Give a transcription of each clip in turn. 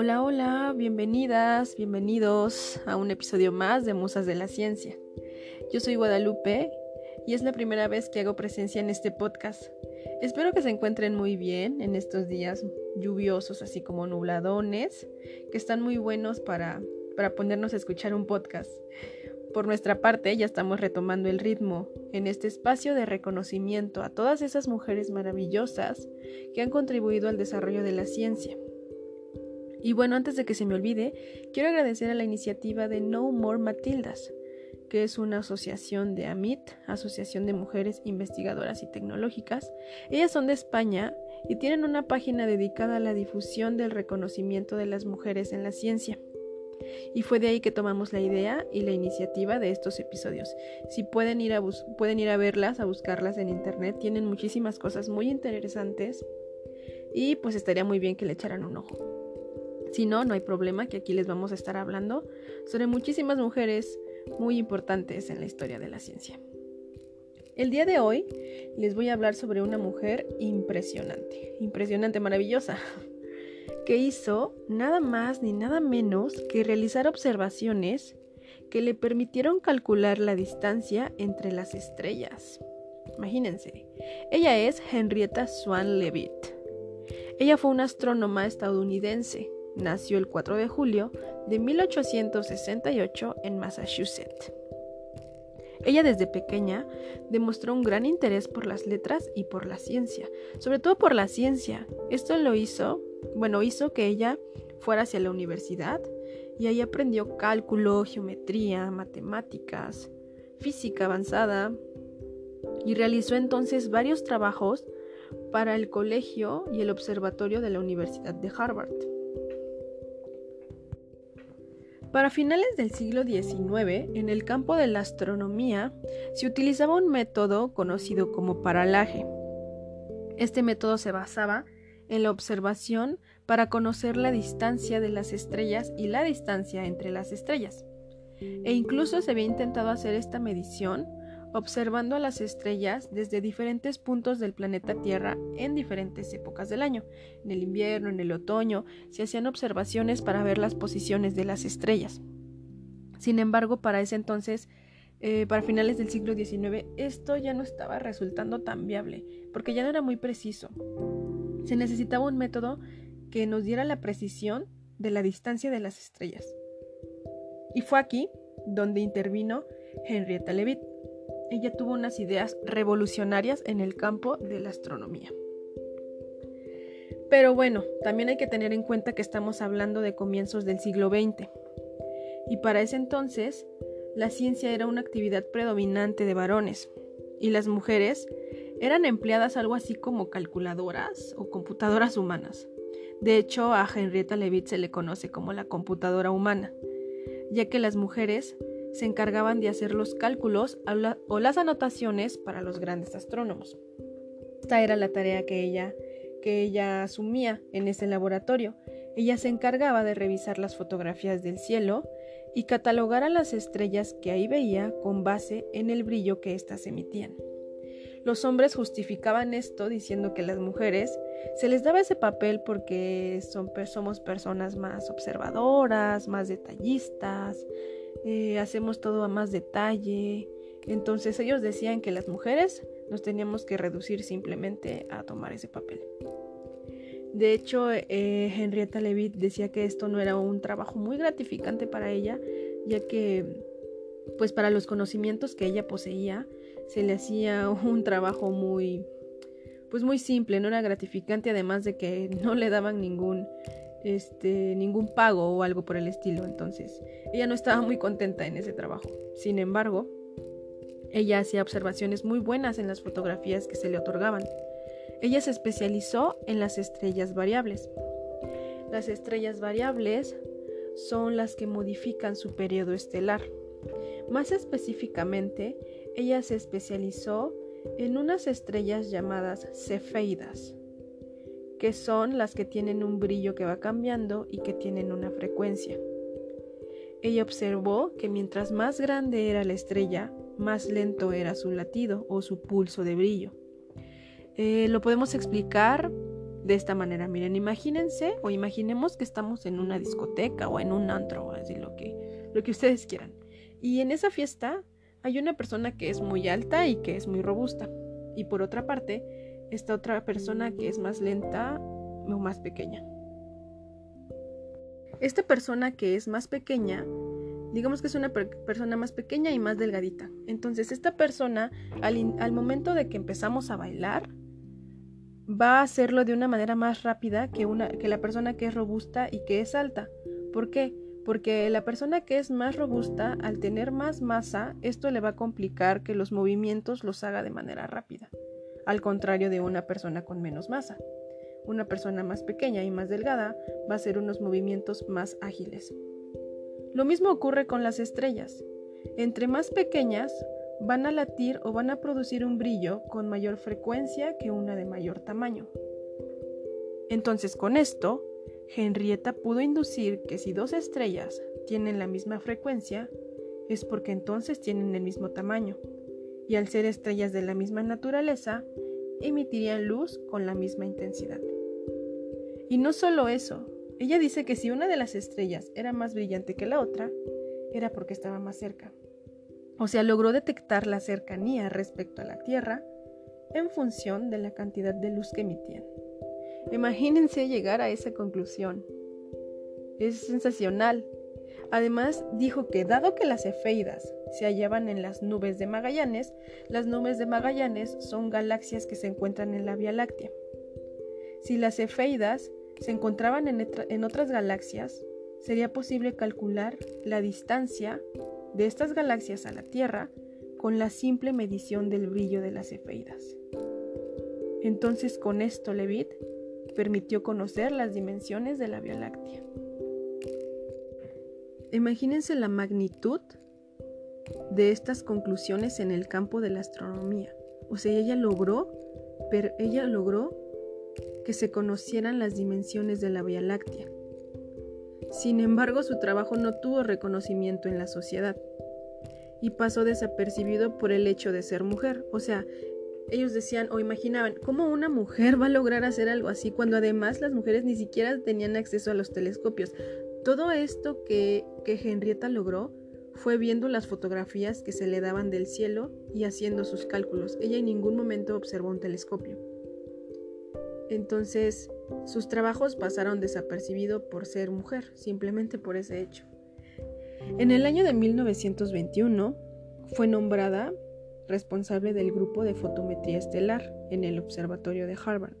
Hola, hola, bienvenidas, bienvenidos a un episodio más de Musas de la Ciencia. Yo soy Guadalupe y es la primera vez que hago presencia en este podcast. Espero que se encuentren muy bien en estos días lluviosos, así como nubladones, que están muy buenos para, para ponernos a escuchar un podcast. Por nuestra parte, ya estamos retomando el ritmo en este espacio de reconocimiento a todas esas mujeres maravillosas que han contribuido al desarrollo de la ciencia. Y bueno, antes de que se me olvide, quiero agradecer a la iniciativa de No More Matildas, que es una asociación de AMIT, Asociación de Mujeres Investigadoras y Tecnológicas. Ellas son de España y tienen una página dedicada a la difusión del reconocimiento de las mujeres en la ciencia. Y fue de ahí que tomamos la idea y la iniciativa de estos episodios. Si pueden ir a, pueden ir a verlas, a buscarlas en internet, tienen muchísimas cosas muy interesantes y pues estaría muy bien que le echaran un ojo. Si no, no hay problema, que aquí les vamos a estar hablando sobre muchísimas mujeres muy importantes en la historia de la ciencia. El día de hoy les voy a hablar sobre una mujer impresionante, impresionante, maravillosa, que hizo nada más ni nada menos que realizar observaciones que le permitieron calcular la distancia entre las estrellas. Imagínense, ella es Henrietta Swan Leavitt. Ella fue una astrónoma estadounidense nació el 4 de julio de 1868 en Massachusetts. Ella desde pequeña demostró un gran interés por las letras y por la ciencia, sobre todo por la ciencia. Esto lo hizo, bueno, hizo que ella fuera hacia la universidad y ahí aprendió cálculo, geometría, matemáticas, física avanzada y realizó entonces varios trabajos para el colegio y el observatorio de la Universidad de Harvard. Para finales del siglo XIX, en el campo de la astronomía, se utilizaba un método conocido como paralaje. Este método se basaba en la observación para conocer la distancia de las estrellas y la distancia entre las estrellas. E incluso se había intentado hacer esta medición observando a las estrellas desde diferentes puntos del planeta Tierra en diferentes épocas del año. En el invierno, en el otoño, se hacían observaciones para ver las posiciones de las estrellas. Sin embargo, para ese entonces, eh, para finales del siglo XIX, esto ya no estaba resultando tan viable, porque ya no era muy preciso. Se necesitaba un método que nos diera la precisión de la distancia de las estrellas. Y fue aquí donde intervino Henrietta Leavitt, ella tuvo unas ideas revolucionarias en el campo de la astronomía. Pero bueno, también hay que tener en cuenta que estamos hablando de comienzos del siglo XX. Y para ese entonces, la ciencia era una actividad predominante de varones y las mujeres eran empleadas algo así como calculadoras o computadoras humanas. De hecho, a Henrietta Leavitt se le conoce como la computadora humana, ya que las mujeres se encargaban de hacer los cálculos o las anotaciones para los grandes astrónomos. Esta era la tarea que ella, que ella asumía en ese laboratorio. Ella se encargaba de revisar las fotografías del cielo y catalogar a las estrellas que ahí veía con base en el brillo que éstas emitían. Los hombres justificaban esto diciendo que las mujeres se les daba ese papel porque son, somos personas más observadoras, más detallistas, eh, hacemos todo a más detalle. Entonces ellos decían que las mujeres nos teníamos que reducir simplemente a tomar ese papel. De hecho, eh, Henrietta Leavitt decía que esto no era un trabajo muy gratificante para ella, ya que, pues para los conocimientos que ella poseía, se le hacía un trabajo muy, pues muy simple, no era gratificante, además de que no le daban ningún este, ningún pago o algo por el estilo. Entonces, ella no estaba muy contenta en ese trabajo. Sin embargo, ella hacía observaciones muy buenas en las fotografías que se le otorgaban. Ella se especializó en las estrellas variables. Las estrellas variables son las que modifican su periodo estelar. Más específicamente, ella se especializó en unas estrellas llamadas cefeidas que son las que tienen un brillo que va cambiando y que tienen una frecuencia. Ella observó que mientras más grande era la estrella, más lento era su latido o su pulso de brillo. Eh, lo podemos explicar de esta manera. Miren, imagínense o imaginemos que estamos en una discoteca o en un antro, así lo que, lo que ustedes quieran. Y en esa fiesta hay una persona que es muy alta y que es muy robusta. Y por otra parte, está otra persona que es más lenta o más pequeña. Esta persona que es más pequeña, digamos que es una persona más pequeña y más delgadita. Entonces, esta persona, al, al momento de que empezamos a bailar, va a hacerlo de una manera más rápida que, una, que la persona que es robusta y que es alta. ¿Por qué? Porque la persona que es más robusta, al tener más masa, esto le va a complicar que los movimientos los haga de manera rápida, al contrario de una persona con menos masa. Una persona más pequeña y más delgada va a hacer unos movimientos más ágiles. Lo mismo ocurre con las estrellas. Entre más pequeñas, van a latir o van a producir un brillo con mayor frecuencia que una de mayor tamaño. Entonces con esto, Henrietta pudo inducir que si dos estrellas tienen la misma frecuencia, es porque entonces tienen el mismo tamaño, y al ser estrellas de la misma naturaleza, emitirían luz con la misma intensidad. Y no solo eso, ella dice que si una de las estrellas era más brillante que la otra, era porque estaba más cerca. O sea, logró detectar la cercanía respecto a la Tierra en función de la cantidad de luz que emitían. Imagínense llegar a esa conclusión. Es sensacional. Además, dijo que dado que las efeidas se hallaban en las nubes de Magallanes, las nubes de Magallanes son galaxias que se encuentran en la Vía Láctea. Si las efeidas se encontraban en, en otras galaxias, sería posible calcular la distancia de estas galaxias a la Tierra con la simple medición del brillo de las efeidas. Entonces con esto Leavitt permitió conocer las dimensiones de la Vía Láctea. Imagínense la magnitud de estas conclusiones en el campo de la astronomía. O sea, ella logró, pero ella logró que se conocieran las dimensiones de la Vía Láctea. Sin embargo, su trabajo no tuvo reconocimiento en la sociedad y pasó desapercibido por el hecho de ser mujer. O sea, ellos decían o imaginaban, ¿cómo una mujer va a lograr hacer algo así cuando además las mujeres ni siquiera tenían acceso a los telescopios? Todo esto que, que Henrietta logró fue viendo las fotografías que se le daban del cielo y haciendo sus cálculos. Ella en ningún momento observó un telescopio. Entonces, sus trabajos pasaron desapercibidos por ser mujer, simplemente por ese hecho. En el año de 1921 fue nombrada responsable del grupo de fotometría estelar en el Observatorio de Harvard.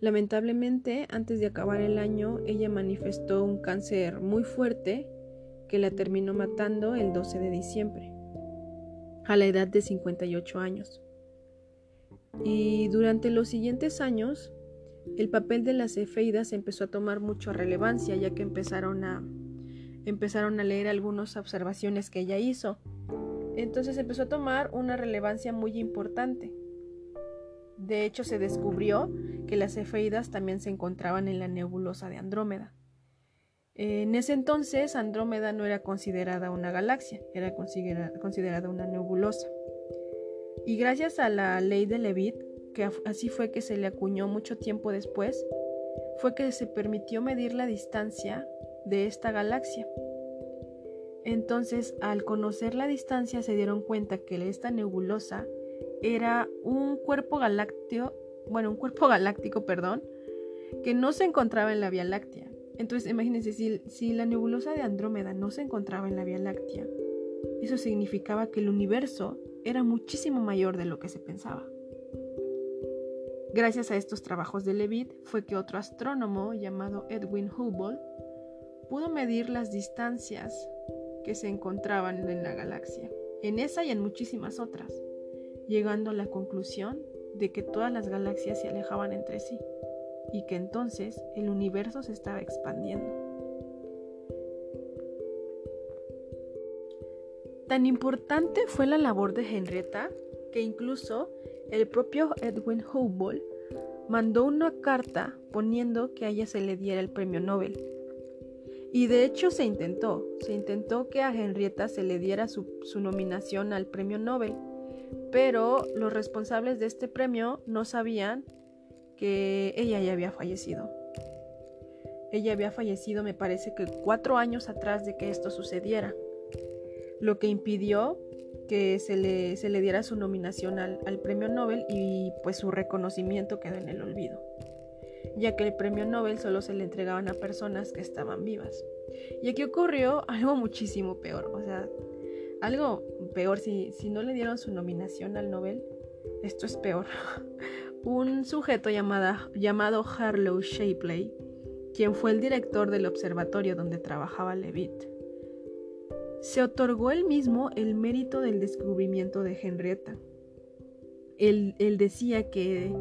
Lamentablemente, antes de acabar el año, ella manifestó un cáncer muy fuerte que la terminó matando el 12 de diciembre, a la edad de 58 años. Y durante los siguientes años, el papel de las efeidas empezó a tomar mucha relevancia, ya que empezaron a, empezaron a leer algunas observaciones que ella hizo. Entonces empezó a tomar una relevancia muy importante. De hecho, se descubrió que las efeidas también se encontraban en la nebulosa de Andrómeda. En ese entonces, Andrómeda no era considerada una galaxia, era considerada una nebulosa. Y gracias a la ley de Levitt, que así fue que se le acuñó mucho tiempo después, fue que se permitió medir la distancia de esta galaxia. Entonces, al conocer la distancia, se dieron cuenta que esta nebulosa era un cuerpo galáctico, bueno, un cuerpo galáctico, perdón, que no se encontraba en la Vía Láctea. Entonces, imagínense, si, si la nebulosa de Andrómeda no se encontraba en la Vía Láctea, eso significaba que el universo era muchísimo mayor de lo que se pensaba. Gracias a estos trabajos de Leavitt fue que otro astrónomo llamado Edwin Hubble pudo medir las distancias que se encontraban en la galaxia, en esa y en muchísimas otras, llegando a la conclusión de que todas las galaxias se alejaban entre sí y que entonces el universo se estaba expandiendo. Tan importante fue la labor de Henrietta que incluso el propio Edwin Hubble mandó una carta poniendo que a ella se le diera el premio Nobel. Y de hecho se intentó, se intentó que a Henrietta se le diera su, su nominación al premio Nobel, pero los responsables de este premio no sabían ella ya había fallecido. Ella había fallecido me parece que cuatro años atrás de que esto sucediera, lo que impidió que se le, se le diera su nominación al, al premio Nobel y pues su reconocimiento quedó en el olvido, ya que el premio Nobel solo se le entregaban a personas que estaban vivas. Y aquí ocurrió algo muchísimo peor, o sea, algo peor, si, si no le dieron su nominación al Nobel, esto es peor. Un sujeto llamado Harlow Shapley, quien fue el director del observatorio donde trabajaba Levitt, se otorgó él mismo el mérito del descubrimiento de Henrietta. Él, decía que,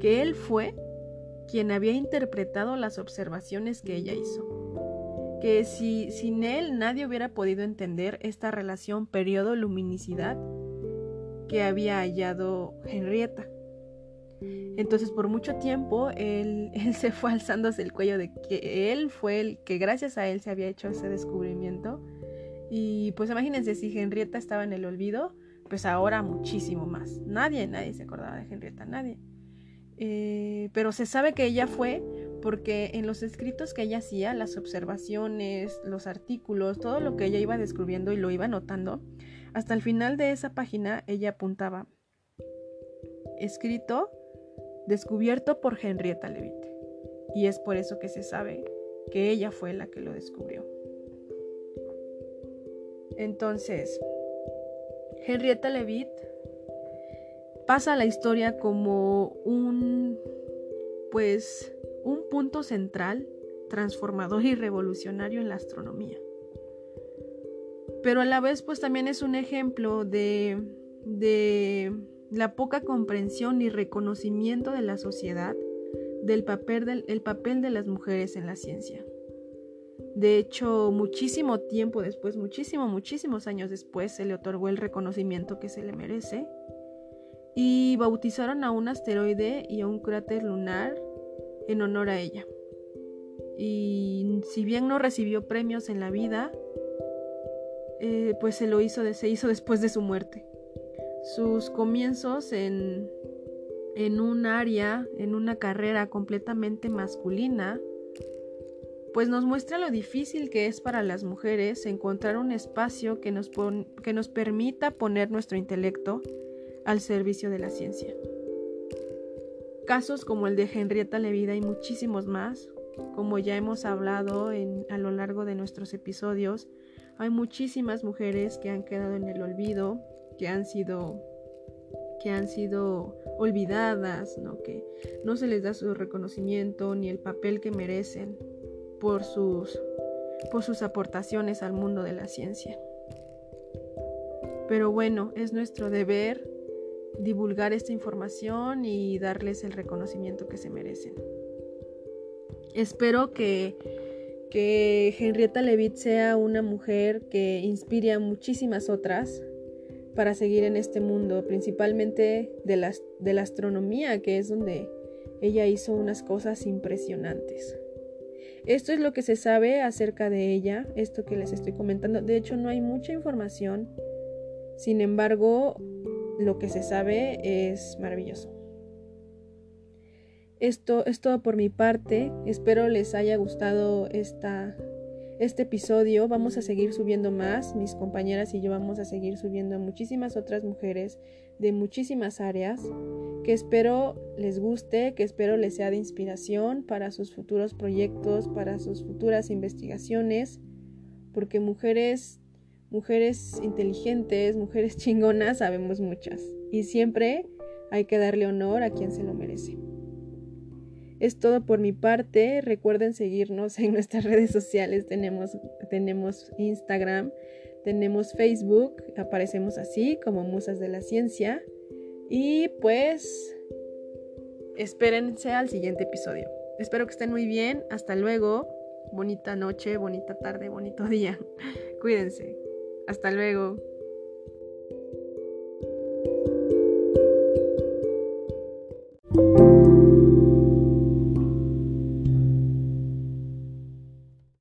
que él fue quien había interpretado las observaciones que ella hizo. Que si sin él nadie hubiera podido entender esta relación periodo-luminicidad que había hallado Henrietta. Entonces por mucho tiempo él, se fue alzándose el cuello de que él fue el que gracias a él se había hecho ese descubrimiento. Y pues imagínense si Henrietta estaba en el olvido, pues ahora muchísimo más. Nadie, nadie se acordaba de Henrietta, nadie. Eh, pero se sabe que ella fue porque en los escritos que ella hacía, las observaciones, los artículos, todo lo que ella iba descubriendo y lo iba notando, hasta el final de esa página ella apuntaba, escrito, descubierto por Henrietta Leavitt. Y es por eso que se sabe que ella fue la que lo descubrió. Entonces, Henrietta Leavitt pasa a la historia como un, pues, un punto central, transformador y revolucionario en la astronomía. Pero a la vez, pues también es un ejemplo de, de la poca comprensión y reconocimiento de la sociedad del papel, del, el papel de las mujeres en la ciencia. De hecho, muchísimo tiempo después, muchísimo, muchísimos años después, se le otorgó el reconocimiento que se le merece y bautizaron a un asteroide y a un cráter lunar en honor a ella. Y si bien no recibió premios en la vida, eh, pues se lo hizo, se hizo después de su muerte. Sus comienzos en, en un área, en una carrera completamente masculina, pues nos muestra lo difícil que es para las mujeres encontrar un espacio que nos, que nos permita poner nuestro intelecto al servicio de la ciencia. Casos como el de Henrietta Levida y muchísimos más, como ya hemos hablado a lo largo de nuestros episodios, hay muchísimas mujeres que han quedado en el olvido, que han sido que han sido olvidadas, ¿no? que no se les da su reconocimiento ni el papel que merecen por sus, por sus aportaciones al mundo de la ciencia. Pero bueno, es nuestro deber divulgar esta información y darles el reconocimiento que se merecen. Espero que, que Henrietta Leavitt sea una mujer que inspire a muchísimas otras para seguir en este mundo, principalmente de la, astronomía, que es donde ella hizo unas cosas impresionantes. Esto es lo que se sabe acerca de ella, esto que les estoy comentando. De hecho, no hay mucha información. Sin embargo, lo que se sabe es maravilloso. Esto es todo por mi parte. Espero les haya gustado esta, este episodio. Vamos a seguir subiendo más. Mis compañeras y yo vamos a seguir subiendo a muchísimas otras mujeres de muchísimas áreas que espero les guste, que espero les sea de inspiración para sus futuros proyectos, para sus futuras investigaciones, porque mujeres mujeres inteligentes, mujeres chingonas, sabemos muchas. Y siempre hay que darle honor a quien se lo merece. Es todo por mi parte. Recuerden seguirnos en nuestras redes sociales. Tenemos, tenemos Instagram, tenemos Facebook. Aparecemos así como Musas de la Ciencia. Y pues espérense al siguiente episodio. Espero que estén muy bien. Hasta luego. Bonita noche, bonita tarde, bonito día. Cuídense. Hasta luego.